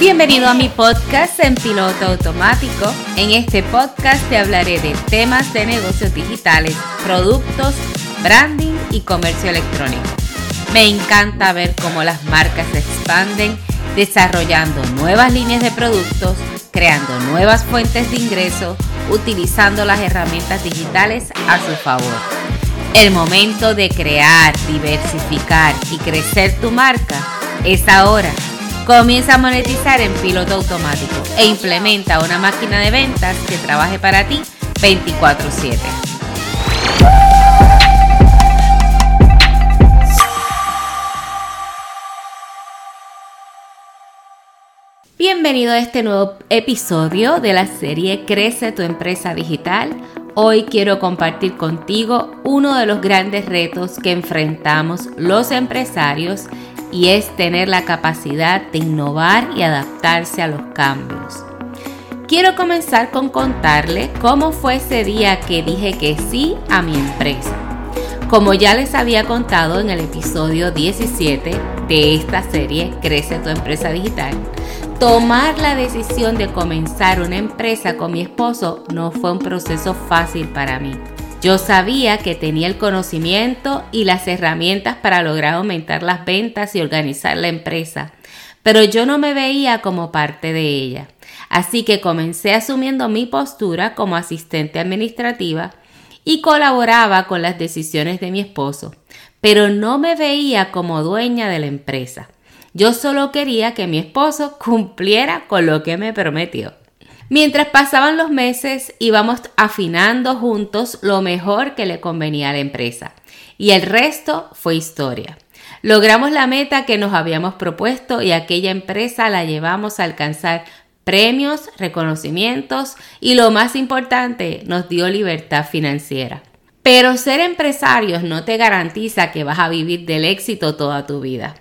Bienvenido a mi podcast en piloto automático. En este podcast te hablaré de temas de negocios digitales, productos, branding y comercio electrónico. Me encanta ver cómo las marcas se expanden desarrollando nuevas líneas de productos, creando nuevas fuentes de ingreso, utilizando las herramientas digitales a su favor. El momento de crear, diversificar y crecer tu marca es ahora. Comienza a monetizar en piloto automático e implementa una máquina de ventas que trabaje para ti 24/7. Bienvenido a este nuevo episodio de la serie Crece tu empresa digital. Hoy quiero compartir contigo uno de los grandes retos que enfrentamos los empresarios y es tener la capacidad de innovar y adaptarse a los cambios. Quiero comenzar con contarle cómo fue ese día que dije que sí a mi empresa. Como ya les había contado en el episodio 17 de esta serie Crece tu empresa digital, tomar la decisión de comenzar una empresa con mi esposo no fue un proceso fácil para mí. Yo sabía que tenía el conocimiento y las herramientas para lograr aumentar las ventas y organizar la empresa, pero yo no me veía como parte de ella. Así que comencé asumiendo mi postura como asistente administrativa y colaboraba con las decisiones de mi esposo, pero no me veía como dueña de la empresa. Yo solo quería que mi esposo cumpliera con lo que me prometió. Mientras pasaban los meses, íbamos afinando juntos lo mejor que le convenía a la empresa. Y el resto fue historia. Logramos la meta que nos habíamos propuesto y aquella empresa la llevamos a alcanzar premios, reconocimientos y lo más importante, nos dio libertad financiera. Pero ser empresarios no te garantiza que vas a vivir del éxito toda tu vida.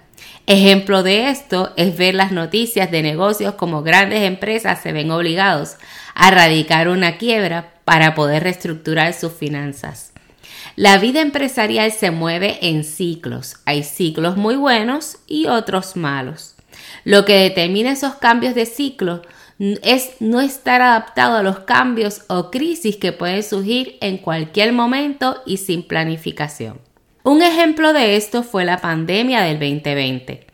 Ejemplo de esto es ver las noticias de negocios como grandes empresas se ven obligados a radicar una quiebra para poder reestructurar sus finanzas. La vida empresarial se mueve en ciclos. Hay ciclos muy buenos y otros malos. Lo que determina esos cambios de ciclo es no estar adaptado a los cambios o crisis que pueden surgir en cualquier momento y sin planificación. Un ejemplo de esto fue la pandemia del 2020.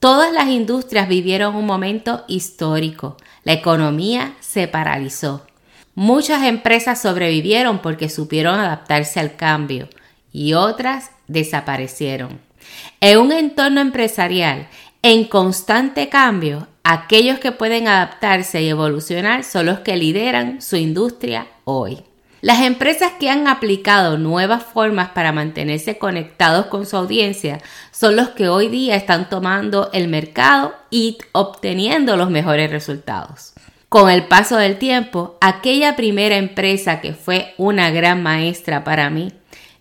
Todas las industrias vivieron un momento histórico. La economía se paralizó. Muchas empresas sobrevivieron porque supieron adaptarse al cambio y otras desaparecieron. En un entorno empresarial en constante cambio, aquellos que pueden adaptarse y evolucionar son los que lideran su industria hoy. Las empresas que han aplicado nuevas formas para mantenerse conectados con su audiencia son los que hoy día están tomando el mercado y obteniendo los mejores resultados. Con el paso del tiempo, aquella primera empresa que fue una gran maestra para mí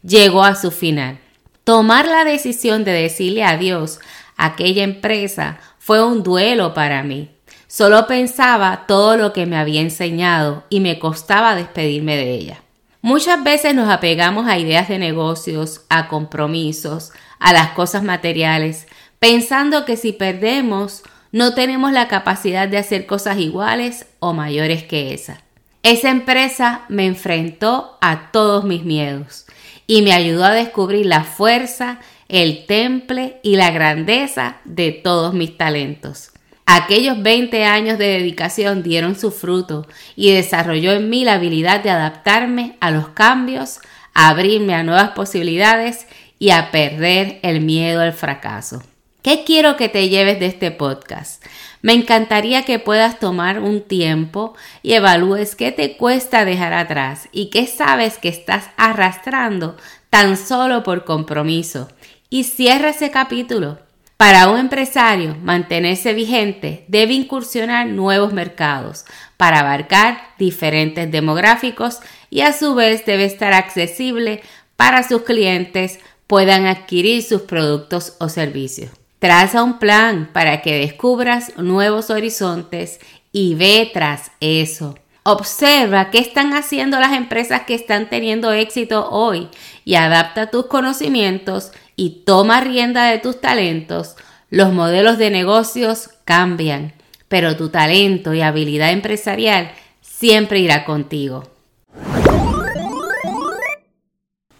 llegó a su final. Tomar la decisión de decirle adiós a aquella empresa fue un duelo para mí. Solo pensaba todo lo que me había enseñado y me costaba despedirme de ella. Muchas veces nos apegamos a ideas de negocios, a compromisos, a las cosas materiales, pensando que si perdemos no tenemos la capacidad de hacer cosas iguales o mayores que esa. Esa empresa me enfrentó a todos mis miedos y me ayudó a descubrir la fuerza, el temple y la grandeza de todos mis talentos. Aquellos 20 años de dedicación dieron su fruto y desarrolló en mí la habilidad de adaptarme a los cambios, a abrirme a nuevas posibilidades y a perder el miedo al fracaso. ¿Qué quiero que te lleves de este podcast? Me encantaría que puedas tomar un tiempo y evalúes qué te cuesta dejar atrás y qué sabes que estás arrastrando tan solo por compromiso. Y cierra ese capítulo para un empresario mantenerse vigente debe incursionar nuevos mercados para abarcar diferentes demográficos y a su vez debe estar accesible para sus clientes puedan adquirir sus productos o servicios. Traza un plan para que descubras nuevos horizontes y ve tras eso. Observa qué están haciendo las empresas que están teniendo éxito hoy y adapta tus conocimientos y toma rienda de tus talentos, los modelos de negocios cambian. pero tu talento y habilidad empresarial siempre irá contigo.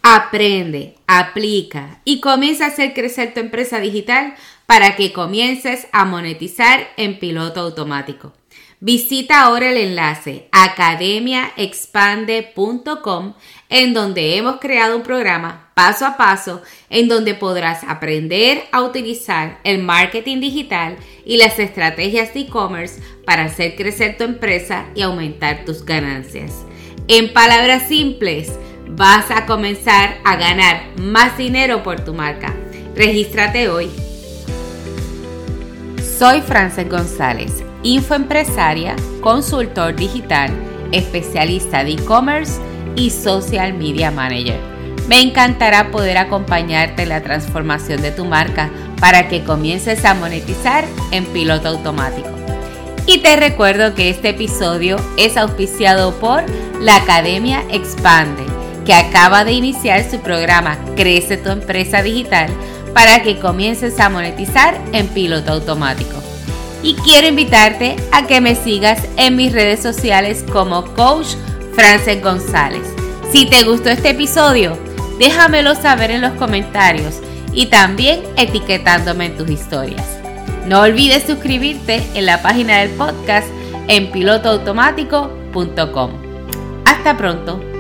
Aprende, aplica y comienza a hacer crecer tu empresa digital para que comiences a monetizar en piloto automático. Visita ahora el enlace academiaexpande.com en donde hemos creado un programa paso a paso en donde podrás aprender a utilizar el marketing digital y las estrategias de e-commerce para hacer crecer tu empresa y aumentar tus ganancias. En palabras simples, vas a comenzar a ganar más dinero por tu marca. Regístrate hoy. Soy Frances González infoempresaria, consultor digital, especialista de e-commerce y social media manager. Me encantará poder acompañarte en la transformación de tu marca para que comiences a monetizar en piloto automático. Y te recuerdo que este episodio es auspiciado por la Academia Expande, que acaba de iniciar su programa Crece tu empresa digital para que comiences a monetizar en piloto automático y quiero invitarte a que me sigas en mis redes sociales como Coach Frances González. Si te gustó este episodio, déjamelo saber en los comentarios y también etiquetándome en tus historias. No olvides suscribirte en la página del podcast en pilotoautomático.com. Hasta pronto.